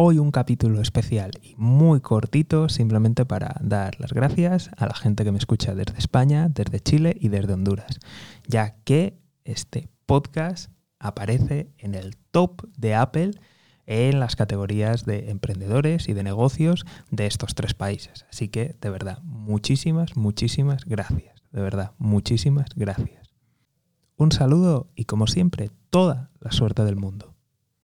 Hoy un capítulo especial y muy cortito simplemente para dar las gracias a la gente que me escucha desde España, desde Chile y desde Honduras, ya que este podcast aparece en el top de Apple en las categorías de emprendedores y de negocios de estos tres países. Así que, de verdad, muchísimas, muchísimas gracias. De verdad, muchísimas gracias. Un saludo y, como siempre, toda la suerte del mundo.